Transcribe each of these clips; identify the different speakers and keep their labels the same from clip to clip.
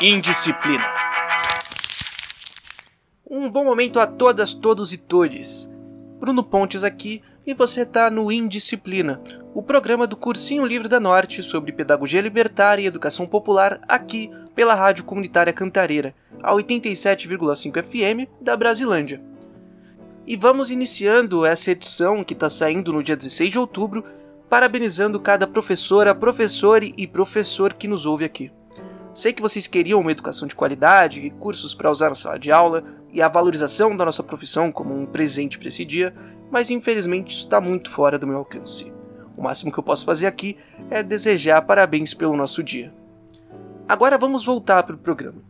Speaker 1: Indisciplina. Um bom momento a todas, todos e todes. Bruno Pontes aqui e você está no Indisciplina, o programa do Cursinho Livre da Norte sobre pedagogia libertária e educação popular aqui pela Rádio Comunitária Cantareira, a 87,5 FM da Brasilândia. E vamos iniciando essa edição que está saindo no dia 16 de outubro, parabenizando cada professora, professor e professor que nos ouve aqui. Sei que vocês queriam uma educação de qualidade, recursos para usar na sala de aula e a valorização da nossa profissão como um presente para esse dia, mas infelizmente isso está muito fora do meu alcance. O máximo que eu posso fazer aqui é desejar parabéns pelo nosso dia. Agora vamos voltar para o programa.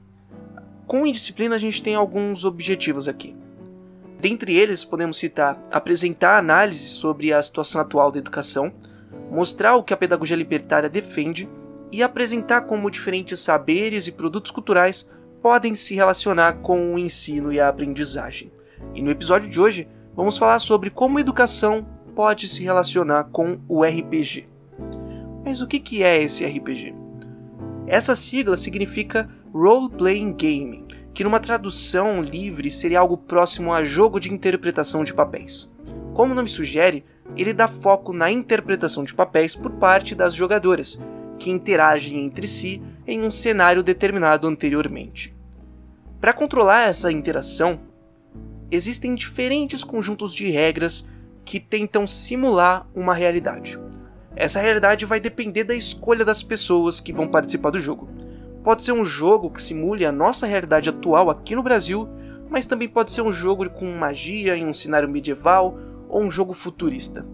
Speaker 1: Com indisciplina a gente tem alguns objetivos aqui. Dentre eles podemos citar apresentar análise sobre a situação atual da educação, mostrar o que a pedagogia libertária defende e apresentar como diferentes saberes e produtos culturais podem se relacionar com o ensino e a aprendizagem. E no episódio de hoje vamos falar sobre como educação pode se relacionar com o RPG. Mas o que é esse RPG? Essa sigla significa Role Playing Game, que numa tradução livre seria algo próximo a jogo de interpretação de papéis. Como o nome sugere, ele dá foco na interpretação de papéis por parte das jogadoras, que interagem entre si em um cenário determinado anteriormente. Para controlar essa interação, existem diferentes conjuntos de regras que tentam simular uma realidade. Essa realidade vai depender da escolha das pessoas que vão participar do jogo. Pode ser um jogo que simule a nossa realidade atual aqui no Brasil, mas também pode ser um jogo com magia em um cenário medieval ou um jogo futurista.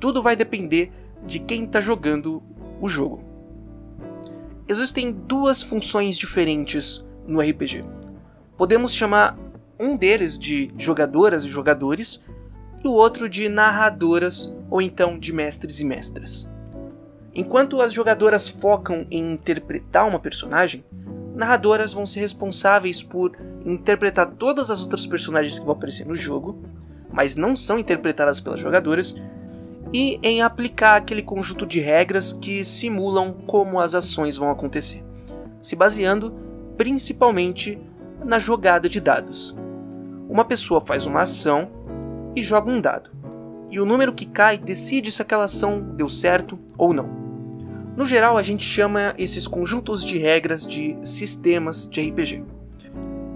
Speaker 1: Tudo vai depender de quem está jogando o jogo. Existem duas funções diferentes no RPG. Podemos chamar um deles de jogadoras e jogadores e o outro de narradoras ou então de mestres e mestras. Enquanto as jogadoras focam em interpretar uma personagem, narradoras vão ser responsáveis por interpretar todas as outras personagens que vão aparecer no jogo, mas não são interpretadas pelas jogadoras, e em aplicar aquele conjunto de regras que simulam como as ações vão acontecer, se baseando principalmente na jogada de dados. Uma pessoa faz uma ação e joga um dado, e o número que cai decide se aquela ação deu certo ou não. No geral, a gente chama esses conjuntos de regras de sistemas de RPG.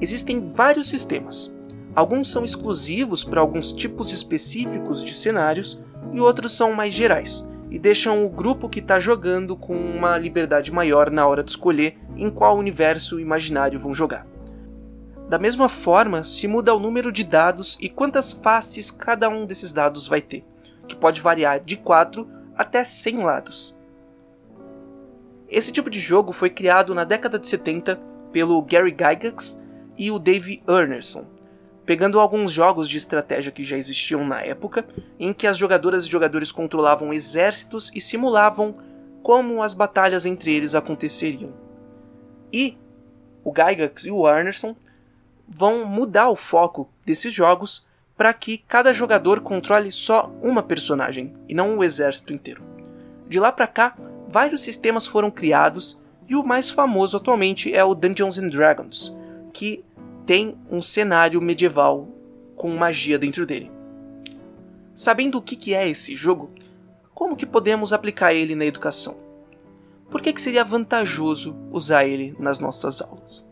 Speaker 1: Existem vários sistemas. Alguns são exclusivos para alguns tipos específicos de cenários e outros são mais gerais e deixam o grupo que está jogando com uma liberdade maior na hora de escolher em qual universo imaginário vão jogar. Da mesma forma, se muda o número de dados e quantas faces cada um desses dados vai ter, que pode variar de 4 até 100 lados. Esse tipo de jogo foi criado na década de 70 pelo Gary Gygax e o Dave Ernerson, pegando alguns jogos de estratégia que já existiam na época, em que as jogadoras e jogadores controlavam exércitos e simulavam como as batalhas entre eles aconteceriam. E o Gygax e o Ernerson vão mudar o foco desses jogos para que cada jogador controle só uma personagem e não o exército inteiro. De lá para cá, vários sistemas foram criados e o mais famoso atualmente é o Dungeons and Dragons, que tem um cenário medieval com magia dentro dele. Sabendo o que é esse jogo, como que podemos aplicar ele na educação? Por que, que seria vantajoso usar ele nas nossas aulas?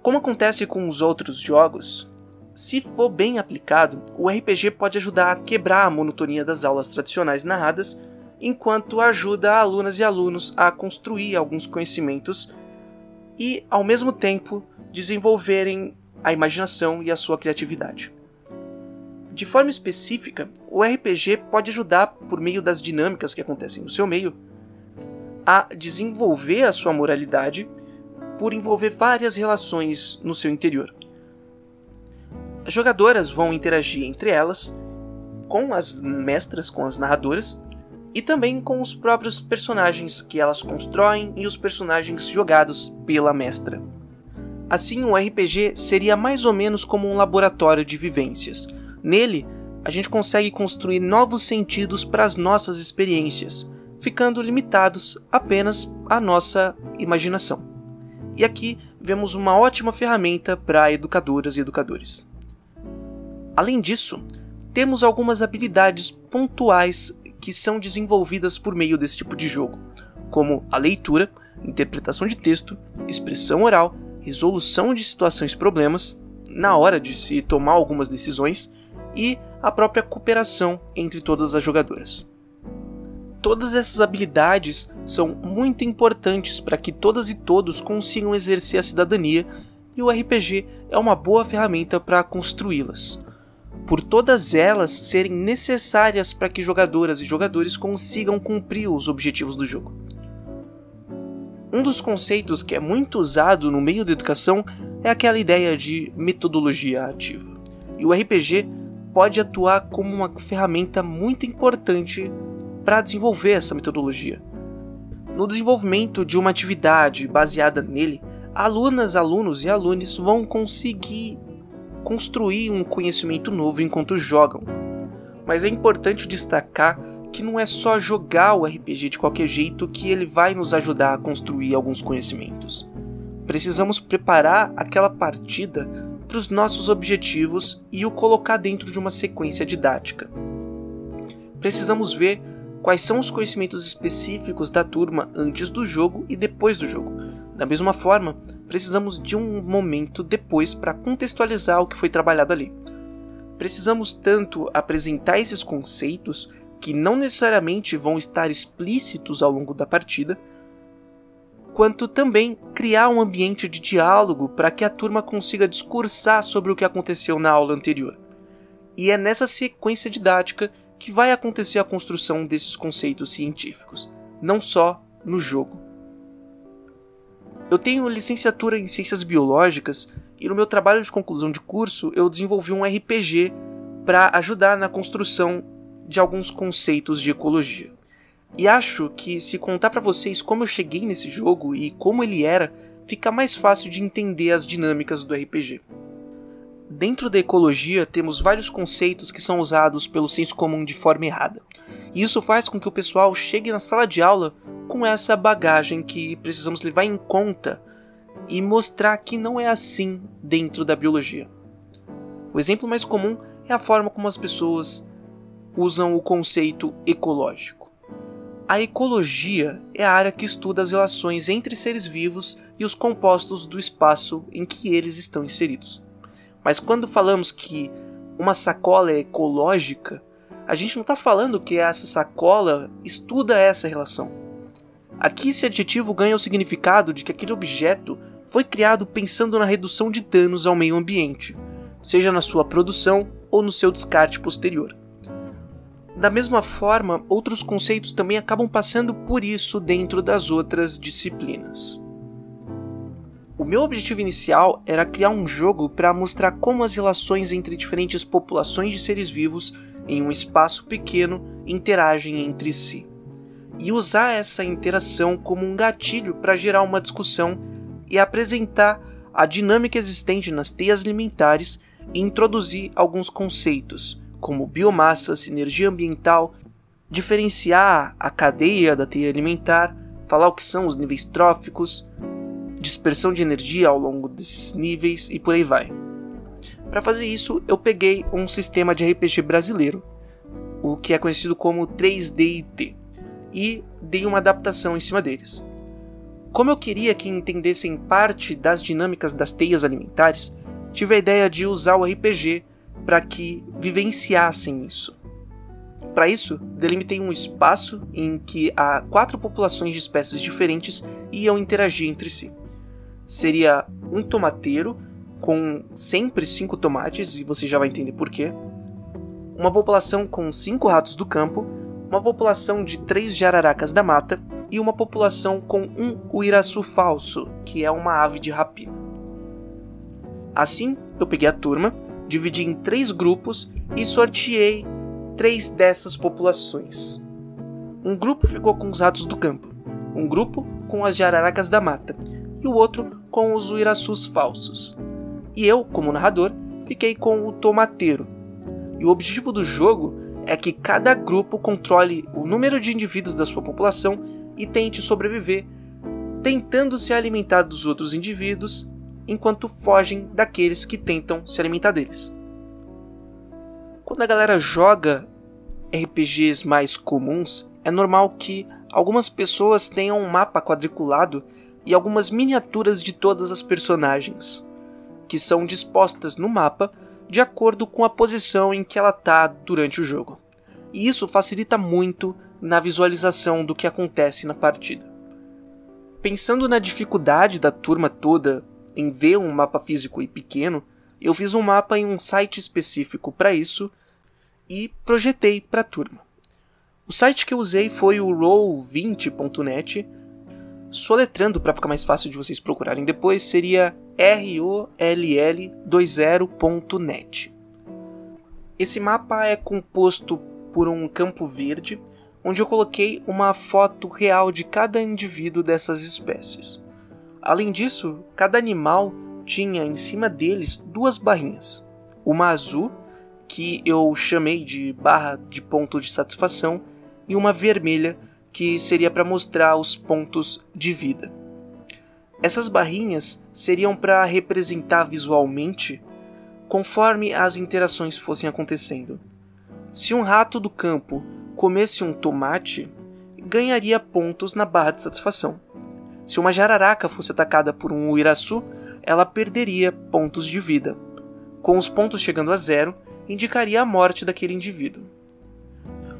Speaker 1: Como acontece com os outros jogos, se for bem aplicado, o RPG pode ajudar a quebrar a monotonia das aulas tradicionais narradas, enquanto ajuda alunas e alunos a construir alguns conhecimentos e, ao mesmo tempo, desenvolverem a imaginação e a sua criatividade. De forma específica, o RPG pode ajudar, por meio das dinâmicas que acontecem no seu meio, a desenvolver a sua moralidade por envolver várias relações no seu interior. As jogadoras vão interagir entre elas, com as mestras, com as narradoras, e também com os próprios personagens que elas constroem e os personagens jogados pela mestra. Assim, o RPG seria mais ou menos como um laboratório de vivências. Nele, a gente consegue construir novos sentidos para as nossas experiências, ficando limitados apenas à nossa imaginação. E aqui vemos uma ótima ferramenta para educadoras e educadores. Além disso, temos algumas habilidades pontuais que são desenvolvidas por meio desse tipo de jogo, como a leitura, interpretação de texto, expressão oral, resolução de situações e problemas, na hora de se tomar algumas decisões, e a própria cooperação entre todas as jogadoras. Todas essas habilidades são muito importantes para que todas e todos consigam exercer a cidadania, e o RPG é uma boa ferramenta para construí-las. Por todas elas serem necessárias para que jogadoras e jogadores consigam cumprir os objetivos do jogo. Um dos conceitos que é muito usado no meio da educação é aquela ideia de metodologia ativa. E o RPG pode atuar como uma ferramenta muito importante para desenvolver essa metodologia. No desenvolvimento de uma atividade baseada nele, alunas, alunos e alunos vão conseguir construir um conhecimento novo enquanto jogam. Mas é importante destacar que não é só jogar o RPG de qualquer jeito que ele vai nos ajudar a construir alguns conhecimentos. Precisamos preparar aquela partida para os nossos objetivos e o colocar dentro de uma sequência didática. Precisamos ver quais são os conhecimentos específicos da turma antes do jogo e depois do jogo. Da mesma forma, precisamos de um momento depois para contextualizar o que foi trabalhado ali. Precisamos tanto apresentar esses conceitos, que não necessariamente vão estar explícitos ao longo da partida, quanto também criar um ambiente de diálogo para que a turma consiga discursar sobre o que aconteceu na aula anterior. E é nessa sequência didática que vai acontecer a construção desses conceitos científicos, não só no jogo. Eu tenho licenciatura em Ciências Biológicas e no meu trabalho de conclusão de curso eu desenvolvi um RPG para ajudar na construção de alguns conceitos de ecologia. E acho que se contar para vocês como eu cheguei nesse jogo e como ele era, fica mais fácil de entender as dinâmicas do RPG. Dentro da ecologia, temos vários conceitos que são usados pelo senso comum de forma errada. E isso faz com que o pessoal chegue na sala de aula com essa bagagem que precisamos levar em conta e mostrar que não é assim dentro da biologia. O exemplo mais comum é a forma como as pessoas usam o conceito ecológico. A ecologia é a área que estuda as relações entre seres vivos e os compostos do espaço em que eles estão inseridos. Mas quando falamos que uma sacola é ecológica, a gente não está falando que essa sacola estuda essa relação. Aqui esse adjetivo ganha o significado de que aquele objeto foi criado pensando na redução de danos ao meio ambiente, seja na sua produção ou no seu descarte posterior. Da mesma forma, outros conceitos também acabam passando por isso dentro das outras disciplinas. O meu objetivo inicial era criar um jogo para mostrar como as relações entre diferentes populações de seres vivos em um espaço pequeno interagem entre si. E usar essa interação como um gatilho para gerar uma discussão e apresentar a dinâmica existente nas teias alimentares e introduzir alguns conceitos, como biomassa, sinergia ambiental, diferenciar a cadeia da teia alimentar, falar o que são os níveis tróficos, dispersão de energia ao longo desses níveis e por aí vai. Para fazer isso, eu peguei um sistema de RPG brasileiro, o que é conhecido como 3D&T, e dei uma adaptação em cima deles. Como eu queria que entendessem parte das dinâmicas das teias alimentares, tive a ideia de usar o RPG para que vivenciassem isso. Para isso, delimitei um espaço em que há quatro populações de espécies diferentes iam interagir entre si seria um tomateiro com sempre cinco tomates, e você já vai entender porquê. Uma população com cinco ratos do campo, uma população de três jararacas da mata e uma população com um uiraçu falso, que é uma ave de rapina. Assim, eu peguei a turma, dividi em três grupos e sorteei três dessas populações. Um grupo ficou com os ratos do campo, um grupo com as jararacas da mata e o outro com os uiraçus falsos. E eu, como narrador, fiquei com o tomateiro. E o objetivo do jogo é que cada grupo controle o número de indivíduos da sua população e tente sobreviver, tentando se alimentar dos outros indivíduos enquanto fogem daqueles que tentam se alimentar deles. Quando a galera joga RPGs mais comuns, é normal que algumas pessoas tenham um mapa quadriculado e algumas miniaturas de todas as personagens, que são dispostas no mapa de acordo com a posição em que ela está durante o jogo. E isso facilita muito na visualização do que acontece na partida. Pensando na dificuldade da turma toda em ver um mapa físico e pequeno, eu fiz um mapa em um site específico para isso e projetei para a turma. O site que eu usei foi o roll20.net. Soletrando para ficar mais fácil de vocês procurarem depois, seria roll20.net. Esse mapa é composto por um campo verde, onde eu coloquei uma foto real de cada indivíduo dessas espécies. Além disso, cada animal tinha em cima deles duas barrinhas, uma azul que eu chamei de barra de ponto de satisfação, e uma vermelha que seria para mostrar os pontos de vida. Essas barrinhas seriam para representar visualmente conforme as interações fossem acontecendo. Se um rato do campo comesse um tomate, ganharia pontos na barra de satisfação. Se uma jararaca fosse atacada por um uiraçu, ela perderia pontos de vida. Com os pontos chegando a zero, indicaria a morte daquele indivíduo.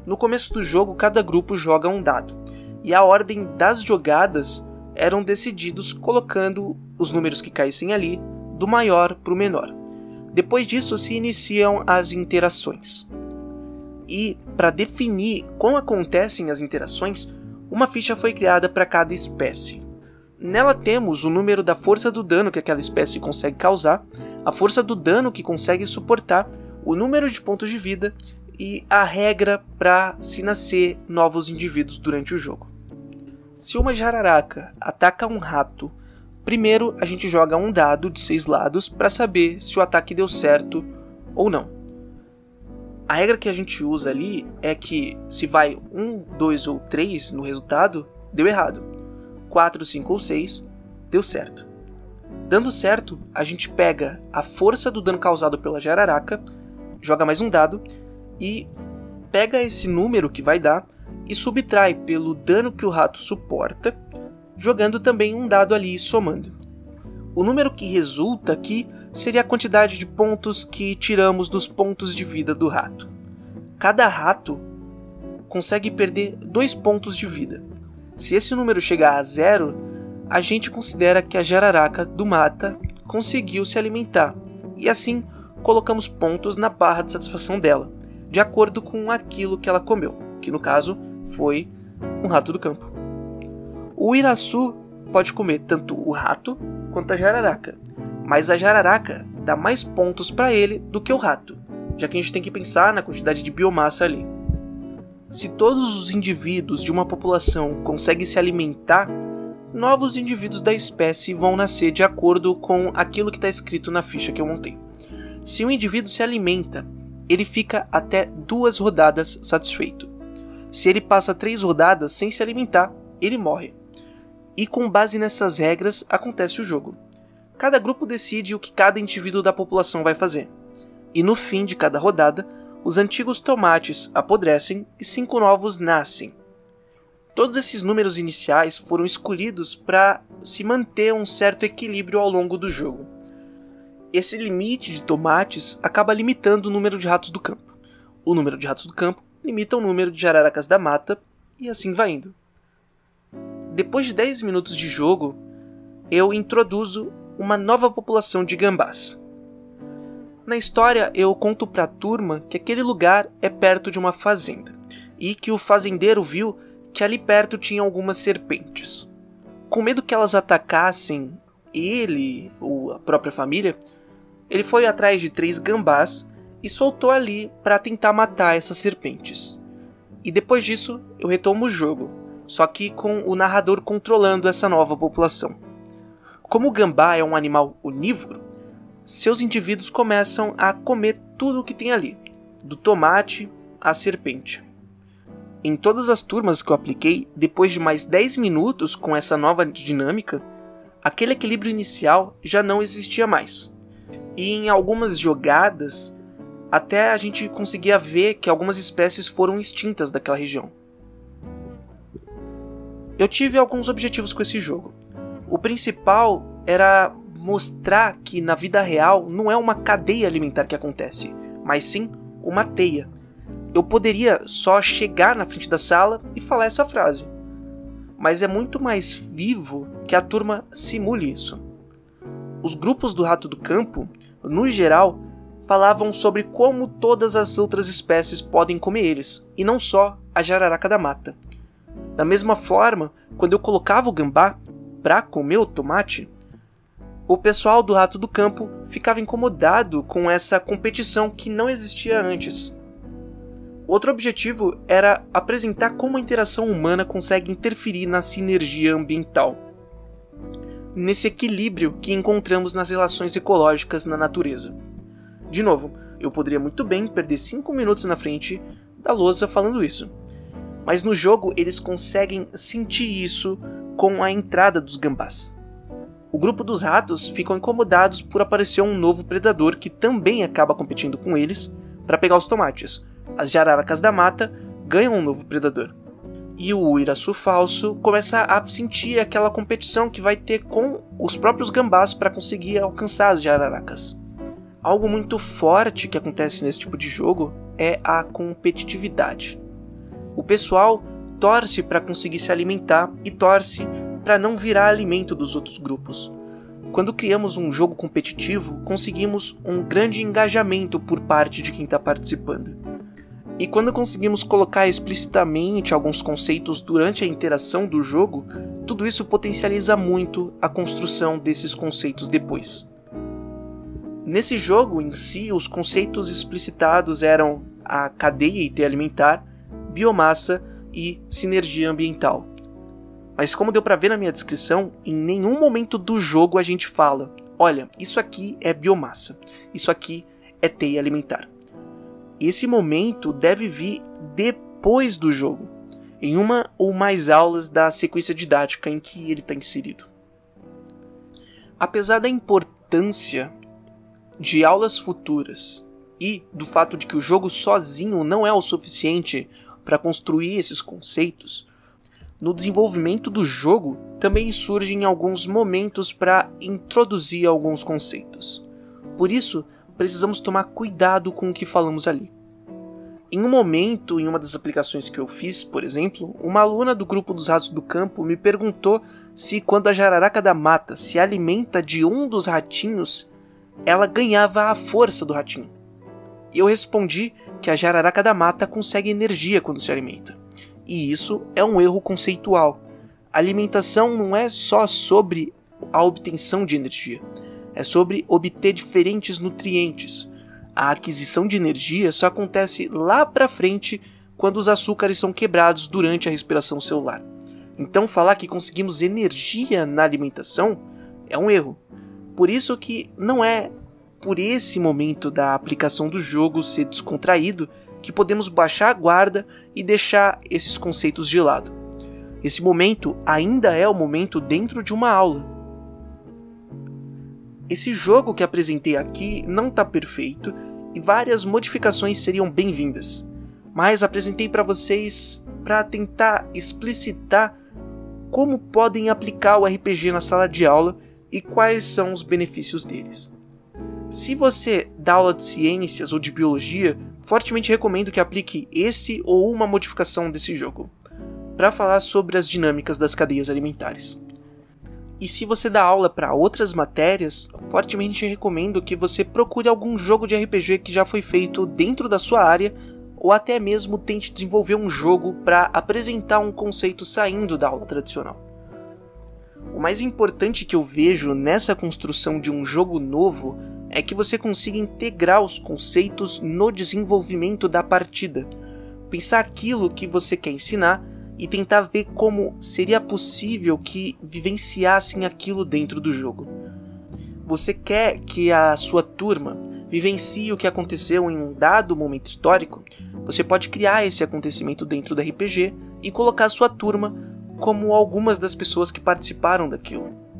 Speaker 1: No começo do jogo, cada grupo joga um dado, e a ordem das jogadas eram decididos colocando os números que caíssem ali do maior para o menor. Depois disso se iniciam as interações. E para definir como acontecem as interações, uma ficha foi criada para cada espécie. Nela temos o número da força do dano que aquela espécie consegue causar, a força do dano que consegue suportar o número de pontos de vida e a regra para se nascer novos indivíduos durante o jogo. Se uma jararaca ataca um rato, primeiro a gente joga um dado de seis lados para saber se o ataque deu certo ou não. A regra que a gente usa ali é que se vai um, dois ou três no resultado, deu errado. 4, 5 ou 6, deu certo. Dando certo, a gente pega a força do dano causado pela jararaca joga mais um dado e pega esse número que vai dar e subtrai pelo dano que o rato suporta, jogando também um dado ali somando. O número que resulta aqui seria a quantidade de pontos que tiramos dos pontos de vida do rato. Cada rato consegue perder dois pontos de vida. Se esse número chegar a zero, a gente considera que a jararaca do mata conseguiu se alimentar, e assim colocamos pontos na barra de satisfação dela, de acordo com aquilo que ela comeu, que no caso foi um rato do campo. O iraçu pode comer tanto o rato quanto a jararaca, mas a jararaca dá mais pontos para ele do que o rato, já que a gente tem que pensar na quantidade de biomassa ali. Se todos os indivíduos de uma população conseguem se alimentar, novos indivíduos da espécie vão nascer de acordo com aquilo que está escrito na ficha que eu montei. Se um indivíduo se alimenta, ele fica até duas rodadas satisfeito. Se ele passa três rodadas sem se alimentar, ele morre. E com base nessas regras acontece o jogo. Cada grupo decide o que cada indivíduo da população vai fazer. E no fim de cada rodada, os antigos tomates apodrecem e cinco novos nascem. Todos esses números iniciais foram escolhidos para se manter um certo equilíbrio ao longo do jogo. Esse limite de tomates acaba limitando o número de ratos do campo. O número de ratos do campo limita o número de jararacas da mata e assim vai indo. Depois de 10 minutos de jogo, eu introduzo uma nova população de gambás. Na história, eu conto para a turma que aquele lugar é perto de uma fazenda e que o fazendeiro viu que ali perto tinha algumas serpentes. Com medo que elas atacassem ele ou a própria família, ele foi atrás de três gambás e soltou ali para tentar matar essas serpentes. E depois disso, eu retomo o jogo, só que com o narrador controlando essa nova população. Como o gambá é um animal onívoro, seus indivíduos começam a comer tudo o que tem ali, do tomate a serpente. Em todas as turmas que eu apliquei, depois de mais 10 minutos com essa nova dinâmica, aquele equilíbrio inicial já não existia mais. E em algumas jogadas, até a gente conseguia ver que algumas espécies foram extintas daquela região. Eu tive alguns objetivos com esse jogo. O principal era mostrar que na vida real não é uma cadeia alimentar que acontece, mas sim uma teia eu poderia só chegar na frente da sala e falar essa frase. Mas é muito mais vivo que a turma simule isso. Os grupos do rato do campo, no geral, falavam sobre como todas as outras espécies podem comer eles, e não só a jararaca da mata. Da mesma forma, quando eu colocava o gambá para comer o tomate, o pessoal do rato do campo ficava incomodado com essa competição que não existia antes. Outro objetivo era apresentar como a interação humana consegue interferir na sinergia ambiental, nesse equilíbrio que encontramos nas relações ecológicas na natureza. De novo, eu poderia muito bem perder 5 minutos na frente da lousa falando isso, mas no jogo eles conseguem sentir isso com a entrada dos gambás. O grupo dos ratos ficam incomodados por aparecer um novo predador que também acaba competindo com eles para pegar os tomates, as jararacas da mata ganham um novo predador. E o Iraçu falso começa a sentir aquela competição que vai ter com os próprios gambás para conseguir alcançar as jararacas. Algo muito forte que acontece nesse tipo de jogo é a competitividade. O pessoal torce para conseguir se alimentar e torce para não virar alimento dos outros grupos. Quando criamos um jogo competitivo, conseguimos um grande engajamento por parte de quem está participando. E quando conseguimos colocar explicitamente alguns conceitos durante a interação do jogo, tudo isso potencializa muito a construção desses conceitos depois. Nesse jogo em si, os conceitos explicitados eram a cadeia IT alimentar, biomassa e sinergia ambiental. Mas como deu para ver na minha descrição, em nenhum momento do jogo a gente fala: olha, isso aqui é biomassa, isso aqui é teia alimentar esse momento deve vir depois do jogo, em uma ou mais aulas da sequência didática em que ele está inserido. Apesar da importância de aulas futuras e do fato de que o jogo sozinho não é o suficiente para construir esses conceitos, no desenvolvimento do jogo também surgem alguns momentos para introduzir alguns conceitos. Por isso, precisamos tomar cuidado com o que falamos ali. Em um momento, em uma das aplicações que eu fiz, por exemplo, uma aluna do grupo dos ratos do campo me perguntou se quando a jararaca da mata se alimenta de um dos ratinhos, ela ganhava a força do ratinho. E eu respondi que a jararaca da mata consegue energia quando se alimenta. E isso é um erro conceitual. A alimentação não é só sobre a obtenção de energia, é sobre obter diferentes nutrientes. A aquisição de energia só acontece lá para frente quando os açúcares são quebrados durante a respiração celular. Então falar que conseguimos energia na alimentação é um erro. Por isso que não é por esse momento da aplicação do jogo ser descontraído que podemos baixar a guarda e deixar esses conceitos de lado. Esse momento ainda é o momento dentro de uma aula, esse jogo que apresentei aqui não está perfeito e várias modificações seriam bem-vindas, mas apresentei para vocês para tentar explicitar como podem aplicar o RPG na sala de aula e quais são os benefícios deles. Se você dá aula de ciências ou de biologia, fortemente recomendo que aplique esse ou uma modificação desse jogo, para falar sobre as dinâmicas das cadeias alimentares. E se você dá aula para outras matérias, fortemente recomendo que você procure algum jogo de RPG que já foi feito dentro da sua área ou até mesmo tente desenvolver um jogo para apresentar um conceito saindo da aula tradicional. O mais importante que eu vejo nessa construção de um jogo novo é que você consiga integrar os conceitos no desenvolvimento da partida, pensar aquilo que você quer ensinar e tentar ver como seria possível que vivenciassem aquilo dentro do jogo. Você quer que a sua turma vivencie o que aconteceu em um dado momento histórico, você pode criar esse acontecimento dentro do RPG e colocar sua turma como algumas das pessoas que participaram daquilo.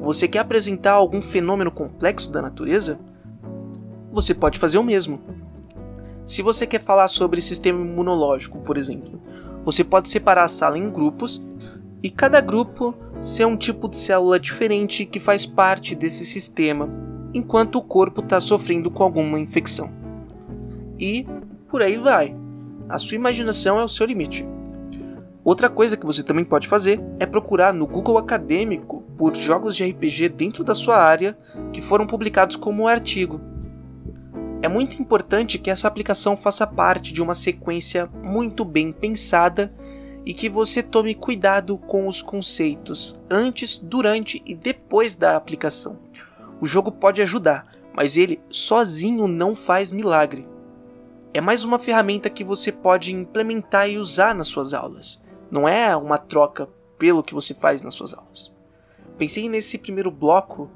Speaker 1: Você quer apresentar algum fenômeno complexo da natureza? Você pode fazer o mesmo. Se você quer falar sobre sistema imunológico, por exemplo, você pode separar a sala em grupos e cada grupo ser um tipo de célula diferente que faz parte desse sistema, enquanto o corpo está sofrendo com alguma infecção. E por aí vai. A sua imaginação é o seu limite. Outra coisa que você também pode fazer é procurar no Google Acadêmico por jogos de RPG dentro da sua área que foram publicados como artigo. É muito importante que essa aplicação faça parte de uma sequência muito bem pensada e que você tome cuidado com os conceitos antes, durante e depois da aplicação. O jogo pode ajudar, mas ele sozinho não faz milagre. É mais uma ferramenta que você pode implementar e usar nas suas aulas. Não é uma troca pelo que você faz nas suas aulas. Pensei nesse primeiro bloco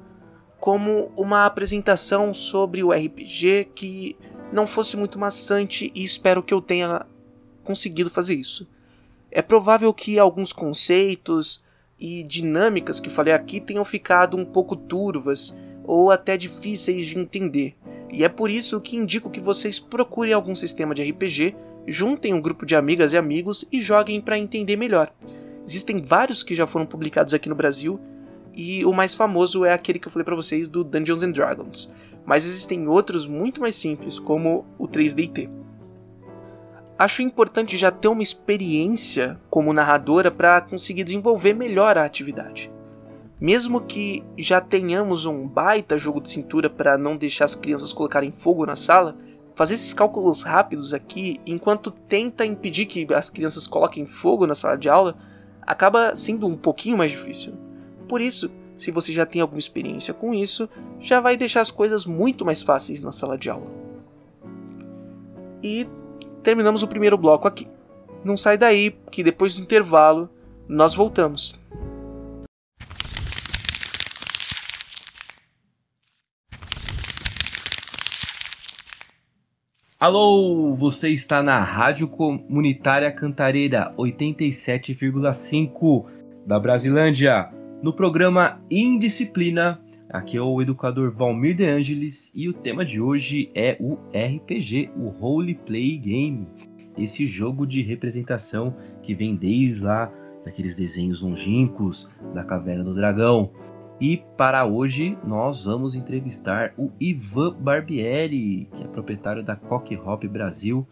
Speaker 1: como uma apresentação sobre o RPG que não fosse muito maçante e espero que eu tenha conseguido fazer isso. É provável que alguns conceitos e dinâmicas que falei aqui tenham ficado um pouco turvas ou até difíceis de entender, e é por isso que indico que vocês procurem algum sistema de RPG juntem um grupo de amigas e amigos e joguem para entender melhor. Existem vários que já foram publicados aqui no Brasil e o mais famoso é aquele que eu falei para vocês do Dungeons and Dragons, mas existem outros muito mais simples, como o 3DT. Acho importante já ter uma experiência como narradora para conseguir desenvolver melhor a atividade. Mesmo que já tenhamos um baita jogo de cintura para não deixar as crianças colocarem fogo na sala, fazer esses cálculos rápidos aqui, enquanto tenta impedir que as crianças coloquem fogo na sala de aula, acaba sendo um pouquinho mais difícil. Por isso, se você já tem alguma experiência com isso, já vai deixar as coisas muito mais fáceis na sala de aula. E terminamos o primeiro bloco aqui. Não sai daí, que depois do intervalo nós voltamos.
Speaker 2: Alô, você está na Rádio Comunitária Cantareira 87,5 da Brasilândia, no programa Indisciplina. Aqui é o educador Valmir De Angelis e o tema de hoje é o RPG, o Role Play Game. Esse jogo de representação que vem desde lá daqueles desenhos longínquos da Caverna do Dragão. E para hoje nós vamos entrevistar o Ivan Barbieri, que é proprietário da Coque Hop Brasil,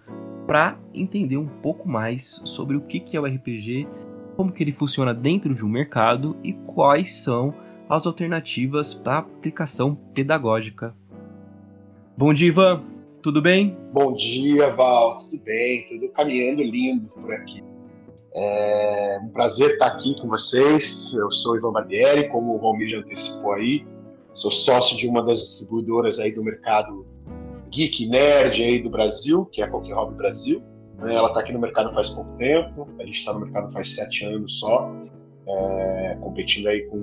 Speaker 2: para entender um pouco mais sobre o que é o RPG, como que ele funciona dentro de um mercado e quais são as alternativas para aplicação pedagógica. Bom dia, Ivan. Tudo bem?
Speaker 3: Bom dia, Val. Tudo bem? Tudo caminhando lindo por aqui. É um prazer estar aqui com vocês. Eu sou Ivan Barbieri, como o Romir já antecipou aí. Sou sócio de uma das distribuidoras aí do mercado geek nerd aí do Brasil, que é a Qualquer Hobby Brasil. Né? Ela está aqui no mercado faz pouco tempo. A gente está no mercado faz sete anos só, é, competindo aí com,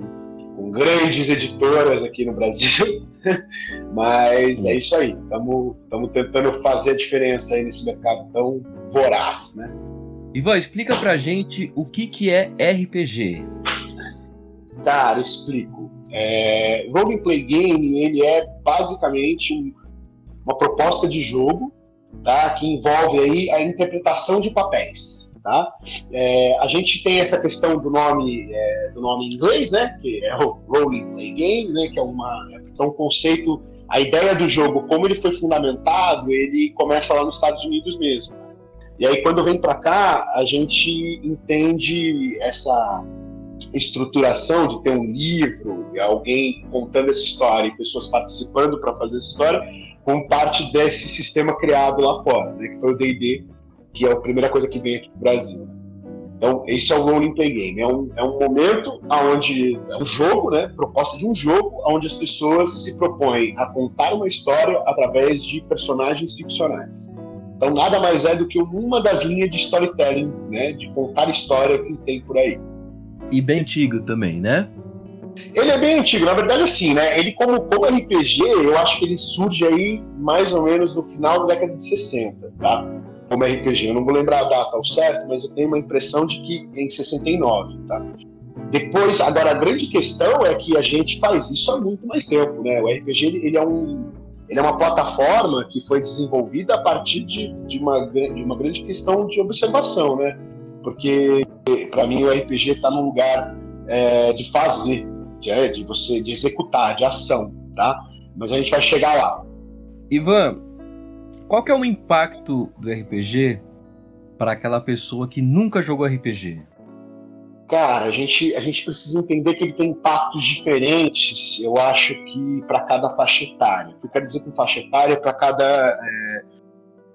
Speaker 3: com grandes editoras aqui no Brasil. Mas é isso aí. Estamos tentando fazer a diferença aí nesse mercado tão voraz, né?
Speaker 2: Ivan, explica pra gente o que, que é RPG.
Speaker 3: Cara, explico. É, Roleplay Game ele é basicamente um, uma proposta de jogo tá, que envolve aí a interpretação de papéis. Tá? É, a gente tem essa questão do nome é, do nome em inglês, né, que é o Roleplay Game, né, que é, uma, é um conceito, a ideia do jogo, como ele foi fundamentado, ele começa lá nos Estados Unidos mesmo. E aí, quando vem para cá, a gente entende essa estruturação de ter um livro, alguém contando essa história e pessoas participando para fazer essa história, como parte desse sistema criado lá fora, né, que foi o D&D, que é a primeira coisa que vem aqui para o Brasil. Então, esse é o Role Play Game. É um, é um momento onde é um jogo, né? Proposta de um jogo onde as pessoas se propõem a contar uma história através de personagens ficcionais. Então, nada mais é do que uma das linhas de storytelling, né? De contar história que tem por aí.
Speaker 2: E bem antigo também, né?
Speaker 3: Ele é bem antigo, na verdade, assim, né? Ele, como, como RPG, eu acho que ele surge aí mais ou menos no final da década de 60, tá? como RPG. Eu não vou lembrar a data ao certo, mas eu tenho uma impressão de que em 69, tá? Depois, agora a grande questão é que a gente faz isso há muito mais tempo, né? O RPG ele, ele é um ele é uma plataforma que foi desenvolvida a partir de, de, uma, de uma grande questão de observação, né? Porque para mim o RPG está num lugar é, de fazer, de, é, de você de executar, de ação, tá? Mas a gente vai chegar lá.
Speaker 2: Ivan, qual que é o impacto do RPG para aquela pessoa que nunca jogou RPG?
Speaker 3: Cara, a gente, a gente precisa entender que ele tem impactos diferentes, eu acho que para cada faixa etária. Eu quero dizer com faixa etária é para cada, é,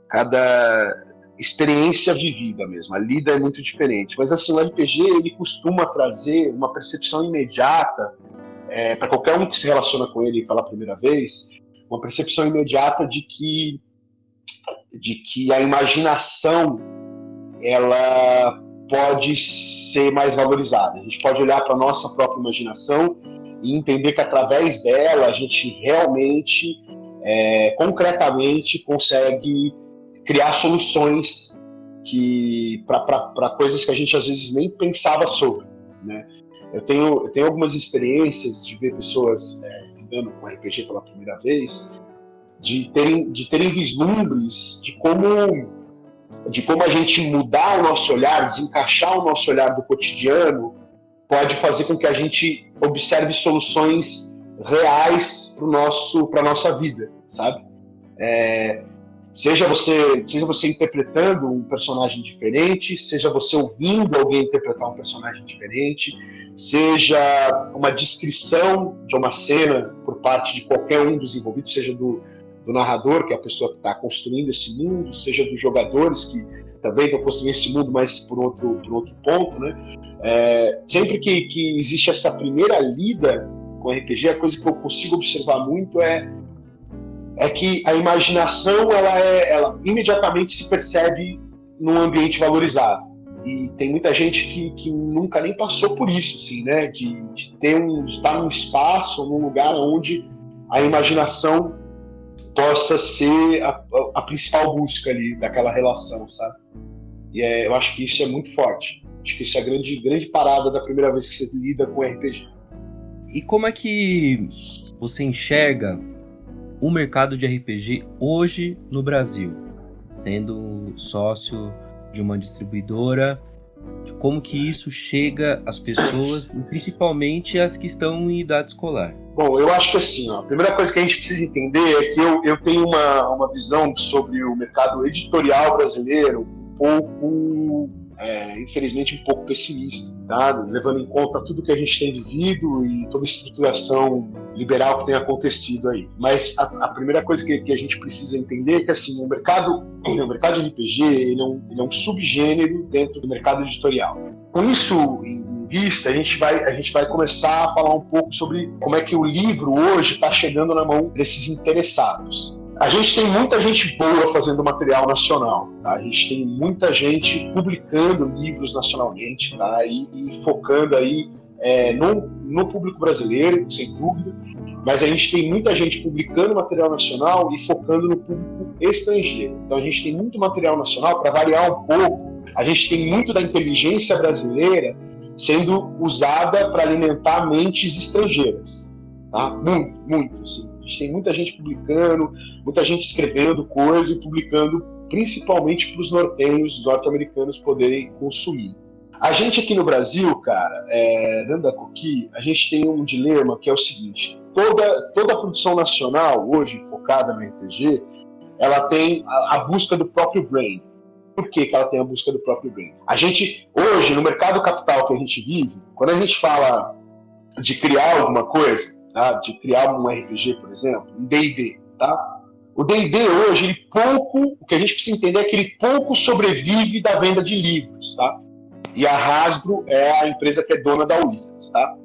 Speaker 3: cada experiência vivida mesmo. A lida é muito diferente. Mas assim, o RPG ele costuma trazer uma percepção imediata é, para qualquer um que se relaciona com ele pela primeira vez, uma percepção imediata de que de que a imaginação ela pode ser mais valorizada. A gente pode olhar para a nossa própria imaginação e entender que através dela a gente realmente, é, concretamente, consegue criar soluções que para coisas que a gente às vezes nem pensava sobre. Né? Eu, tenho, eu tenho algumas experiências de ver pessoas é, lidando com RPG pela primeira vez, de terem, de terem vislumbres de como de como a gente mudar o nosso olhar, desencaixar o nosso olhar do cotidiano, pode fazer com que a gente observe soluções reais para nosso para nossa vida, sabe? É, seja você seja você interpretando um personagem diferente, seja você ouvindo alguém interpretar um personagem diferente, seja uma descrição de uma cena por parte de qualquer um dos envolvidos, seja do do narrador, que é a pessoa que está construindo esse mundo, seja dos jogadores que também estão construindo esse mundo, mas por outro, por outro ponto, né? É, sempre que, que existe essa primeira lida com RPG, a coisa que eu consigo observar muito é é que a imaginação ela é ela imediatamente se percebe num ambiente valorizado e tem muita gente que, que nunca nem passou por isso assim né de, de ter um de estar num espaço num lugar onde a imaginação possa ser a, a, principal busca ali daquela relação, sabe? E é, eu acho que isso é muito forte. Acho que isso é a grande, grande parada da primeira vez que você lida com RPG.
Speaker 2: E como é que você enxerga o mercado de RPG hoje no Brasil? Sendo sócio de uma distribuidora, como que isso chega às pessoas, principalmente as que estão em idade escolar?
Speaker 3: Bom, eu acho que assim, ó, a primeira coisa que a gente precisa entender é que eu, eu tenho uma, uma visão sobre o mercado editorial brasileiro um pouco, é, infelizmente, um pouco pessimista, tá? levando em conta tudo que a gente tem vivido e toda a estruturação liberal que tem acontecido aí. Mas a, a primeira coisa que, que, a gente precisa entender é que assim, o mercado, o mercado de RPG ele é, um, ele é um subgênero dentro do mercado editorial. Com isso em, vista, a gente vai a gente vai começar a falar um pouco sobre como é que o livro hoje está chegando na mão desses interessados. A gente tem muita gente boa fazendo material nacional, tá? a gente tem muita gente publicando livros nacionalmente tá? e, e focando aí é, no, no público brasileiro, sem dúvida, mas a gente tem muita gente publicando material nacional e focando no público estrangeiro. Então a gente tem muito material nacional, para variar um pouco, a gente tem muito da inteligência brasileira sendo usada para alimentar mentes estrangeiras. Tá? Muito, muito. Assim. Tem muita gente publicando, muita gente escrevendo coisa e publicando principalmente para os nortenhos, os norte-americanos poderem consumir. A gente aqui no Brasil, cara, é, dentro Coqui, a gente tem um dilema que é o seguinte: toda, toda a produção nacional, hoje focada no RPG, ela tem a, a busca do próprio brand por que, que ela tem a busca do próprio brand. A gente, hoje, no mercado capital que a gente vive, quando a gente fala de criar alguma coisa, de criar um RPG, por exemplo, um D&D, tá? O D&D hoje, ele pouco, o que a gente precisa entender é que ele pouco sobrevive da venda de livros, tá? E a Hasbro é a empresa que é dona da Wizards, tá?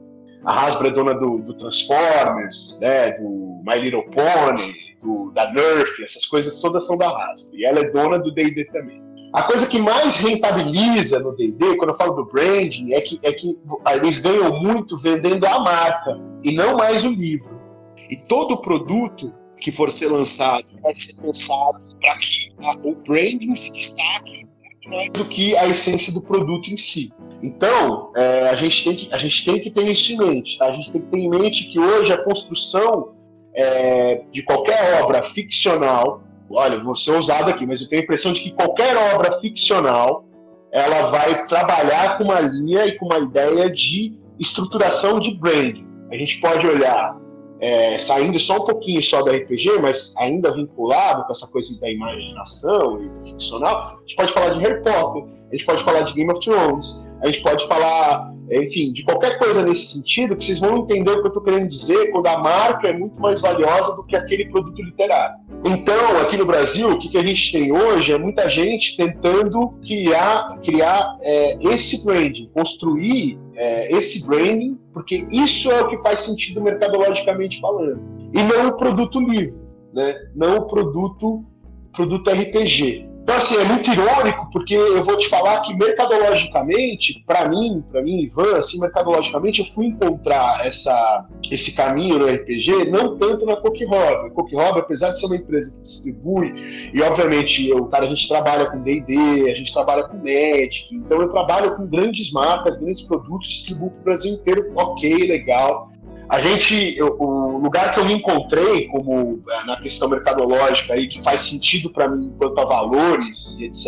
Speaker 3: A Hasbro é dona do, do Transformers, né, do My Little Pony, do, da Nerf, essas coisas todas são da Hasbro. E ela é dona do D&D também. A coisa que mais rentabiliza no D&D, quando eu falo do branding, é que, é que eles ganham muito vendendo a marca e não mais o livro.
Speaker 4: E todo produto que for ser lançado vai ser pensado
Speaker 3: para que o branding se destaque muito mais do que a essência do produto em si. Então, é, a, gente tem que, a gente tem que ter isso em mente. Tá? A gente tem que ter em mente que hoje a construção é, de qualquer obra ficcional, olha, vou ser ousado aqui, mas eu tenho a impressão de que qualquer obra ficcional ela vai trabalhar com uma linha e com uma ideia de estruturação de branding. A gente pode olhar é, saindo só um pouquinho só da RPG, mas ainda vinculado com essa coisa da imaginação e do ficcional, a gente pode falar de Harry Potter, a gente pode falar de Game of Thrones, a gente pode falar, enfim, de qualquer coisa nesse sentido, que vocês vão entender o que eu estou querendo dizer quando a marca é muito mais valiosa do que aquele produto literário. Então, aqui no Brasil, o que, que a gente tem hoje é muita gente tentando criar, criar é, esse branding, construir é, esse branding, porque isso é o que faz sentido mercadologicamente falando, e não o produto livre, né? não o produto, produto RPG. Então, assim, é muito irônico, porque eu vou te falar que mercadologicamente, para mim, para mim, Ivan, assim, mercadologicamente, eu fui encontrar essa, esse caminho no RPG não tanto na Cook Rob. A Cook Rob, apesar de ser uma empresa que distribui, e obviamente, eu, cara, a gente trabalha com D&D, a gente trabalha com Magic, então eu trabalho com grandes marcas, grandes produtos, distribuo para o Brasil inteiro, ok, legal a gente, o lugar que eu me encontrei, como é, na questão mercadológica aí, que faz sentido para mim quanto a valores e etc.,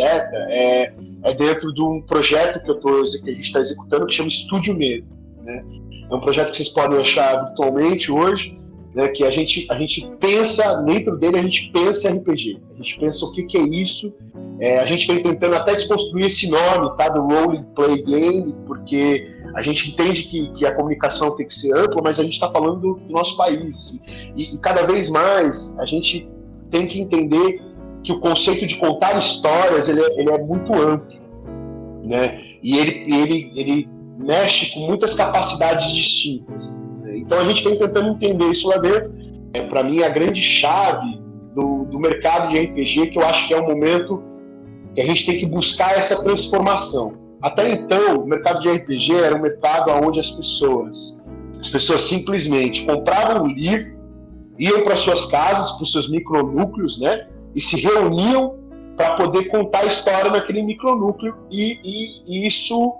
Speaker 3: é, é dentro de um projeto que, eu tô, que a gente está executando que chama Estúdio Medo. Né? É um projeto que vocês podem achar virtualmente hoje, né, que a gente, a gente pensa, dentro dele, a gente pensa RPG. A gente pensa o que, que é isso. É, a gente vem tentando até desconstruir esse nome tá, do Role Play Game, porque a gente entende que, que a comunicação tem que ser ampla, mas a gente está falando do, nosso país. Assim, e, e, cada vez mais a gente tem que entender que o conceito de contar histórias ele é, ele é muito amplo. Né? E ele, ele, ele mexe com muitas capacidades distintas. Né? Então a gente vem tentando entender isso lá dentro. É, Para mim, a grande chave do, do mercado de RPG, que eu acho que é o momento que a gente tem que buscar essa transformação. Até então, o mercado de RPG era um mercado onde as pessoas, as pessoas simplesmente compravam o livro, iam para suas casas, para os seus micronúcleos, né? E se reuniam para poder contar a história naquele micronúcleo e, e, e isso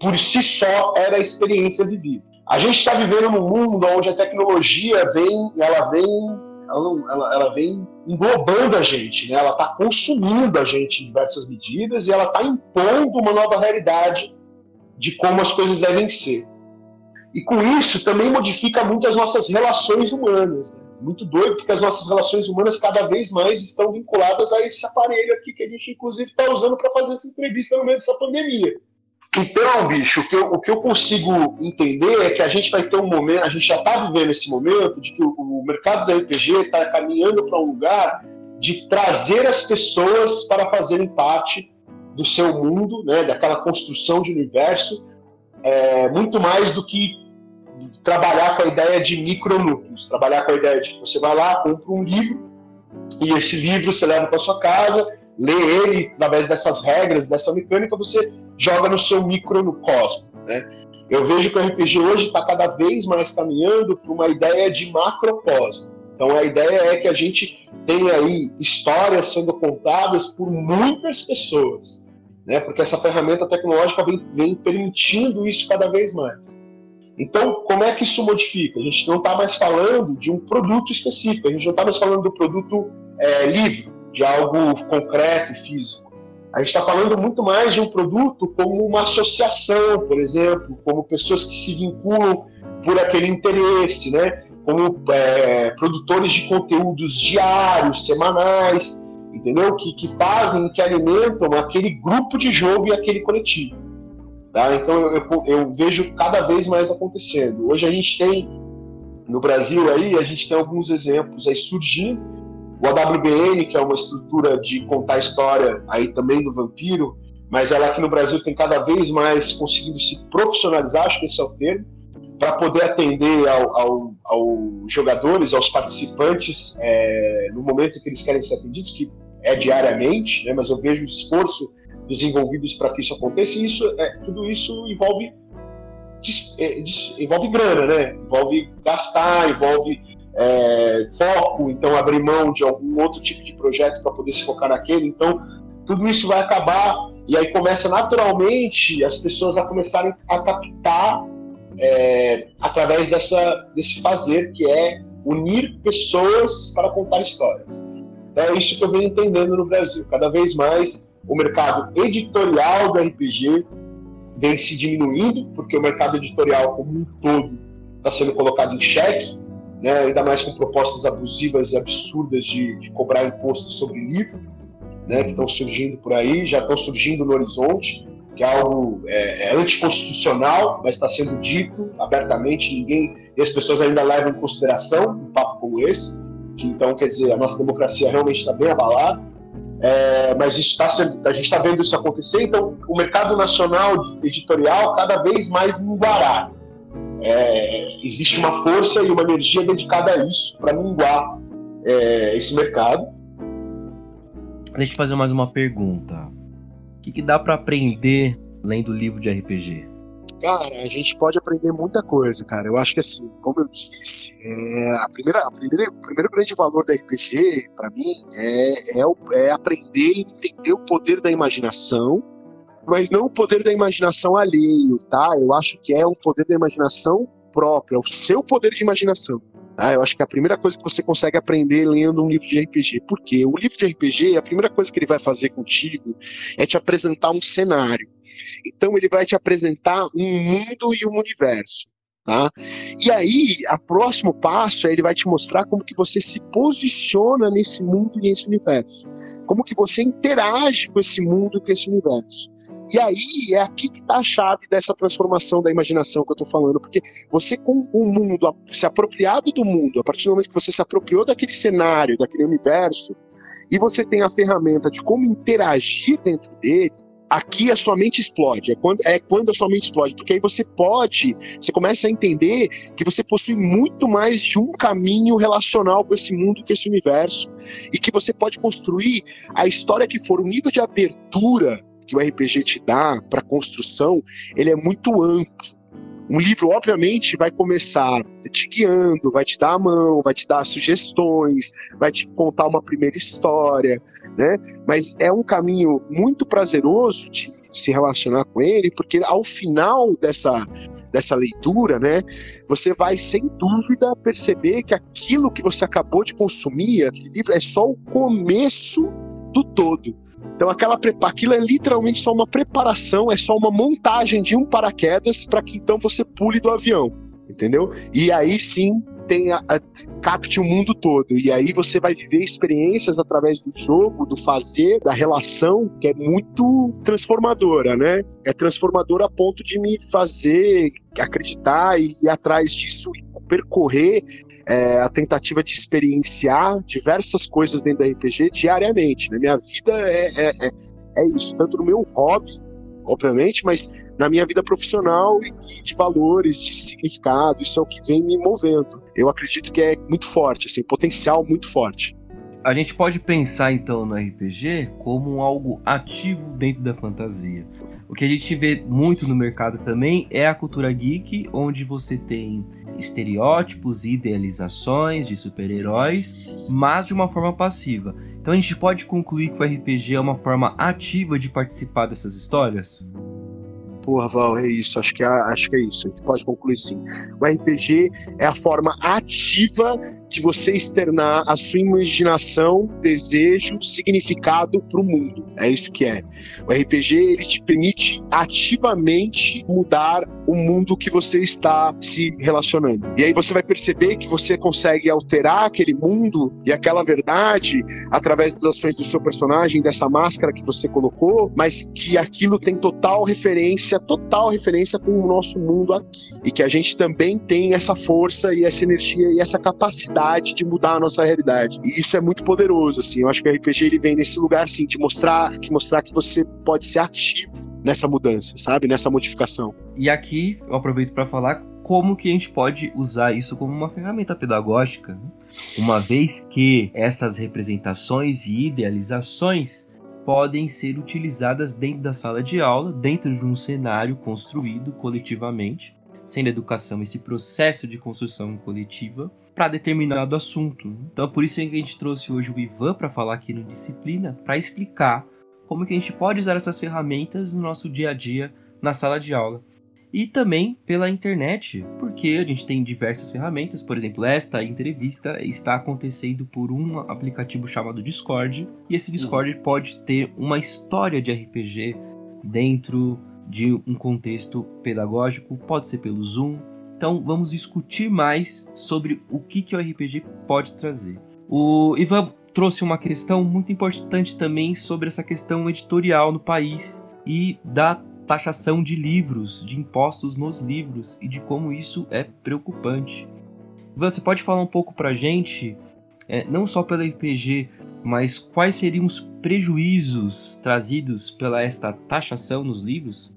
Speaker 3: por si só era a experiência de vida. A gente está vivendo num mundo onde a tecnologia vem, ela vem ela, não, ela, ela vem englobando a gente, né? ela está consumindo a gente em diversas medidas e ela está impondo uma nova realidade de como as coisas devem ser. E com isso também modifica muito as nossas relações humanas. Né? Muito doido, porque as nossas relações humanas cada vez mais estão vinculadas a esse aparelho aqui que a gente, inclusive, está usando para fazer essa entrevista no meio dessa pandemia. Então, bicho, o que, eu, o que eu consigo entender é que a gente vai ter um momento, a gente já está vivendo esse momento de que o, o mercado da RPG está caminhando para um lugar de trazer as pessoas para fazerem parte do seu mundo, né, daquela construção de universo, é, muito mais do que trabalhar com a ideia de micronúcleos, trabalhar com a ideia de que você vai lá, compra um livro, e esse livro você leva para sua casa, lê ele através dessas regras, dessa mecânica, você joga no seu microcosmo. Né? Eu vejo que o RPG hoje está cada vez mais caminhando para uma ideia de macrocosmo. Então a ideia é que a gente tenha aí histórias sendo contadas por muitas pessoas, né? porque essa ferramenta tecnológica vem, vem permitindo isso cada vez mais. Então, como é que isso modifica? A gente não está mais falando de um produto específico, a gente não está mais falando do produto é, livre, de algo concreto e físico. A gente está falando muito mais de um produto como uma associação, por exemplo, como pessoas que se vinculam por aquele interesse, né? como é, produtores de conteúdos diários, semanais, entendeu? Que, que fazem, que alimentam aquele grupo de jogo e aquele coletivo. Tá? Então eu, eu, eu vejo cada vez mais acontecendo. Hoje a gente tem no Brasil aí a gente tem alguns exemplos aí surgindo o AWBN, que é uma estrutura de contar história aí também do vampiro, mas ela aqui no Brasil tem cada vez mais conseguido se profissionalizar, acho que esse é o termo, para poder atender ao, ao, aos jogadores, aos participantes, é, no momento que eles querem ser atendidos, que é diariamente, né, mas eu vejo o esforço dos envolvidos para que isso aconteça, e isso, é, tudo isso envolve, é, envolve grana, né? envolve gastar, envolve
Speaker 5: é, foco, então abrir mão de algum outro tipo de projeto para poder se focar naquele. Então, tudo isso vai acabar e aí começa naturalmente as pessoas a começarem a captar é, através dessa, desse fazer que é unir pessoas para contar histórias. É isso que eu venho entendendo no Brasil. Cada vez mais o mercado editorial do RPG vem se diminuindo, porque o mercado editorial como um todo está sendo colocado em xeque, né, ainda mais com propostas abusivas e absurdas de, de cobrar imposto sobre livro, né, que estão surgindo por aí, já estão surgindo no horizonte, que é algo é, é anticonstitucional, mas está sendo dito abertamente, ninguém, e as pessoas ainda levam em consideração um papo como esse, que então quer dizer, a nossa democracia realmente está bem abalada, é, mas isso tá sendo, a gente está vendo isso acontecer, então o mercado nacional editorial cada vez mais minguará. É, existe uma força e uma energia dedicada a isso, para minguar é, esse mercado.
Speaker 2: Deixa eu fazer mais uma pergunta. O que, que dá para aprender lendo livro de RPG?
Speaker 3: Cara, a gente pode aprender muita coisa, cara. Eu acho que assim, como eu disse, é, a primeira, a primeira, o primeiro grande valor da RPG, para mim, é, é, é aprender e entender o poder da imaginação, mas não o poder da imaginação alheio, tá? Eu acho que é um poder da imaginação próprio, é o seu poder de imaginação. Ah, eu acho que é a primeira coisa que você consegue aprender lendo um livro de RPG. Por quê? O livro de RPG, a primeira coisa que ele vai fazer contigo é te apresentar um cenário. Então ele vai te apresentar um mundo e um universo. Tá? E aí, o próximo passo é ele vai te mostrar como que você se posiciona nesse mundo e nesse universo. Como que você interage com esse mundo e com esse universo. E aí, é aqui que está a chave dessa transformação da imaginação que eu estou falando, porque você com o mundo, se apropriado do mundo, a partir do momento que você se apropriou daquele cenário, daquele universo, e você tem a ferramenta de como interagir dentro dele, aqui a sua mente explode. É quando, é quando a sua mente explode. Porque aí você pode, você começa a entender que você possui muito mais de um caminho relacional com esse mundo, com esse universo. E que você pode construir a história que for. O nível de abertura que o RPG te dá para construção, ele é muito amplo. Um livro, obviamente, vai começar te guiando, vai te dar a mão, vai te dar sugestões, vai te contar uma primeira história, né? Mas é um caminho muito prazeroso de se relacionar com ele, porque ao final dessa dessa leitura, né, você vai sem dúvida perceber que aquilo que você acabou de consumir, aquele livro é só o começo do todo. Então aquela aquilo é literalmente só uma preparação, é só uma montagem de um paraquedas para que então você pule do avião, entendeu? E aí sim tem a, a, capte o mundo todo. E aí você vai viver experiências através do jogo, do fazer, da relação, que é muito transformadora, né? É transformadora a ponto de me fazer acreditar e ir atrás disso e percorrer é, a tentativa de experienciar diversas coisas dentro da RPG diariamente. Né? minha vida é, é, é, é, isso, tanto no meu hobby, obviamente, mas na minha vida profissional e de valores, de significado, isso é o que vem me movendo. Eu acredito que é muito forte, assim, potencial muito forte
Speaker 2: a gente pode pensar então no RPG como algo ativo dentro da fantasia. O que a gente vê muito no mercado também é a cultura geek, onde você tem estereótipos e idealizações de super-heróis, mas de uma forma passiva. Então a gente pode concluir que o RPG é uma forma ativa de participar dessas histórias?
Speaker 3: Porra, Val, é isso. Acho que é, acho que é isso. A gente pode concluir sim. O RPG é a forma ativa de você externar a sua imaginação, desejo, significado para o mundo. É isso que é. O RPG ele te permite ativamente mudar o mundo que você está se relacionando. E aí você vai perceber que você consegue alterar aquele mundo e aquela verdade através das ações do seu personagem, dessa máscara que você colocou, mas que aquilo tem total referência, total referência com o nosso mundo aqui. E que a gente também tem essa força e essa energia e essa capacidade de mudar a nossa realidade. E isso é muito poderoso, assim. Eu acho que o RPG ele vem nesse lugar, assim, de mostrar que, mostrar que você pode ser ativo nessa mudança, sabe? Nessa modificação.
Speaker 2: E aqui eu aproveito para falar como que a gente pode usar isso como uma ferramenta pedagógica, né? uma vez que estas representações e idealizações podem ser utilizadas dentro da sala de aula, dentro de um cenário construído coletivamente, sendo a educação esse processo de construção coletiva, para determinado assunto. Então é por isso que a gente trouxe hoje o Ivan para falar aqui no Disciplina, para explicar como que a gente pode usar essas ferramentas no nosso dia a dia na sala de aula. E também pela internet, porque a gente tem diversas ferramentas, por exemplo, esta entrevista está acontecendo por um aplicativo chamado Discord, e esse Discord uhum. pode ter uma história de RPG dentro de um contexto pedagógico, pode ser pelo Zoom, então vamos discutir mais sobre o que, que o RPG pode trazer. O Ivan trouxe uma questão muito importante também sobre essa questão editorial no país e da taxação de livros, de impostos nos livros e de como isso é preocupante. Você pode falar um pouco pra gente, é, não só pela RPG, mas quais seriam os prejuízos trazidos pela esta taxação nos livros?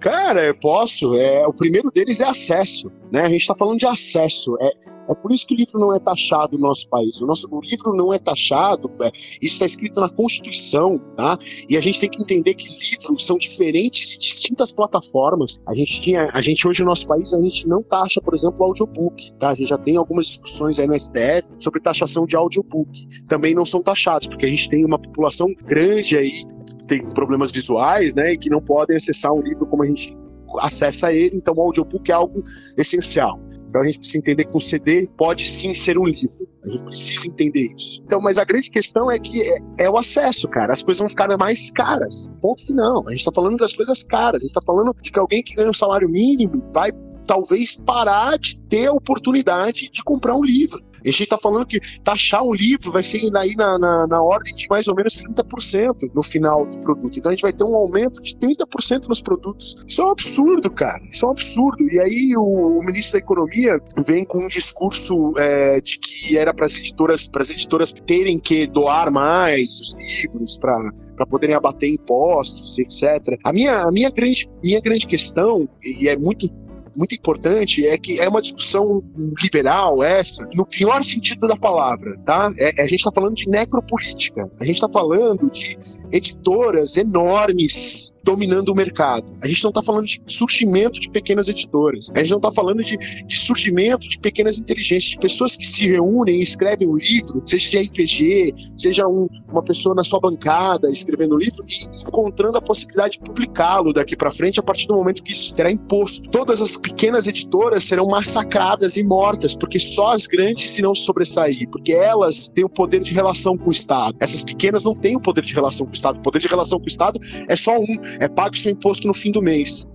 Speaker 3: Cara, eu posso. É, o primeiro deles é acesso. Né? A gente está falando de acesso. É, é por isso que o livro não é taxado no nosso país. O, nosso, o livro não é taxado, é, isso está escrito na Constituição, tá? E a gente tem que entender que livros são diferentes e distintas plataformas. A gente tinha, a gente hoje no nosso país, a gente não taxa, por exemplo, audiobook, tá? A gente já tem algumas discussões aí no STF sobre taxação de audiobook. Também não são taxados, porque a gente tem uma população grande aí tem problemas visuais, né, e que não podem acessar um livro como a gente acessa ele, então o audiobook é algo essencial. Então a gente precisa entender que um CD pode sim ser um livro. A gente precisa entender isso. Então, mas a grande questão é que é, é o acesso, cara. As coisas vão ficar mais caras. Ponto final. A gente tá falando das coisas caras. A gente tá falando de que alguém que ganha um salário mínimo vai talvez parar de ter a oportunidade de comprar um livro. A gente está falando que taxar um livro vai ser aí na, na, na, ordem de mais ou menos 30% no final do produto. Então a gente vai ter um aumento de 30% nos produtos. Isso é um absurdo, cara. Isso é um absurdo. E aí o, o ministro da Economia vem com um discurso é, de que era para as editoras, para as editoras terem que doar mais os livros para poderem abater impostos, etc. A minha, a minha grande, minha grande questão e é muito muito importante é que é uma discussão liberal essa, no pior sentido da palavra, tá? É, a gente está falando de necropolítica, a gente está falando de editoras enormes dominando o mercado. A gente não está falando de surgimento de pequenas editoras. A gente não está falando de, de, surgimento de pequenas inteligências, de pessoas que se reúnem e escrevem um livro, seja de RPG, seja um, uma pessoa na sua bancada escrevendo um livro e encontrando a possibilidade de publicá-lo daqui para frente a partir do momento que isso terá imposto. Todas as pequenas editoras serão massacradas e mortas, porque só as grandes se não sobressair, porque elas têm o poder de relação com o Estado. Essas pequenas não têm o poder de relação com o Estado. O poder de relação com o Estado é só um, é pague seu imposto no fim do mês.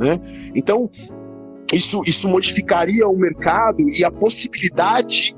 Speaker 3: Né? Então, isso, isso modificaria o mercado e a possibilidade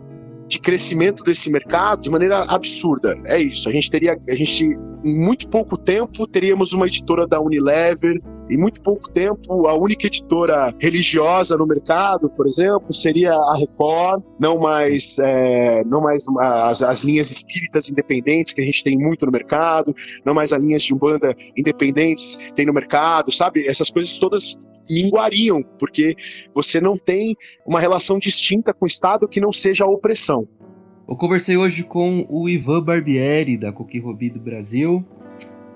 Speaker 3: de crescimento desse mercado de maneira absurda. É isso. A gente teria, a gente em muito pouco tempo teríamos uma editora da Unilever, em muito pouco tempo a única editora religiosa no mercado, por exemplo, seria a Record, não mais, é, não mais as, as, linhas espíritas independentes que a gente tem muito no mercado, não mais as linhas de umbanda independentes tem no mercado, sabe? Essas coisas todas minguariam, porque você não tem uma relação distinta com o Estado que não seja a opressão.
Speaker 2: Eu conversei hoje com o Ivan Barbieri, da Coqui Robi do Brasil.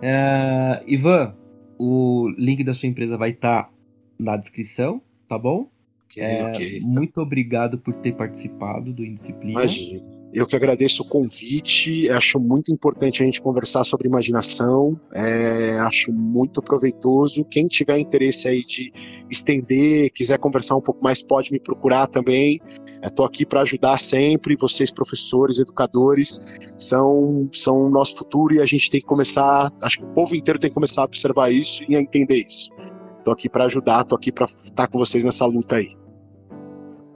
Speaker 2: É, Ivan, o link da sua empresa vai estar tá na descrição, tá bom?
Speaker 3: Okay, é, okay,
Speaker 2: tá. Muito obrigado por ter participado do Indisciplina.
Speaker 3: Imagina. Eu que agradeço o convite, acho muito importante a gente conversar sobre imaginação, é, acho muito proveitoso. Quem tiver interesse aí de estender, quiser conversar um pouco mais, pode me procurar também. Estou aqui para ajudar sempre. Vocês, professores, educadores, são, são o nosso futuro e a gente tem que começar. Acho que o povo inteiro tem que começar a observar isso e a entender isso. Estou aqui para ajudar, estou aqui para estar com vocês nessa luta aí.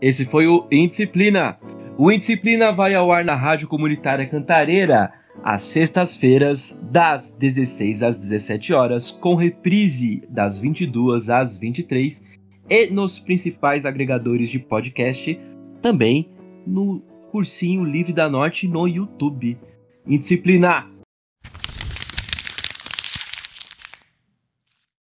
Speaker 2: Esse foi o Indisciplina. O Indisciplina vai ao ar na Rádio Comunitária Cantareira às sextas-feiras, das 16 às 17 horas, com reprise das 22 às 23 e nos principais agregadores de podcast, também no Cursinho Livre da Norte no YouTube. Indisciplina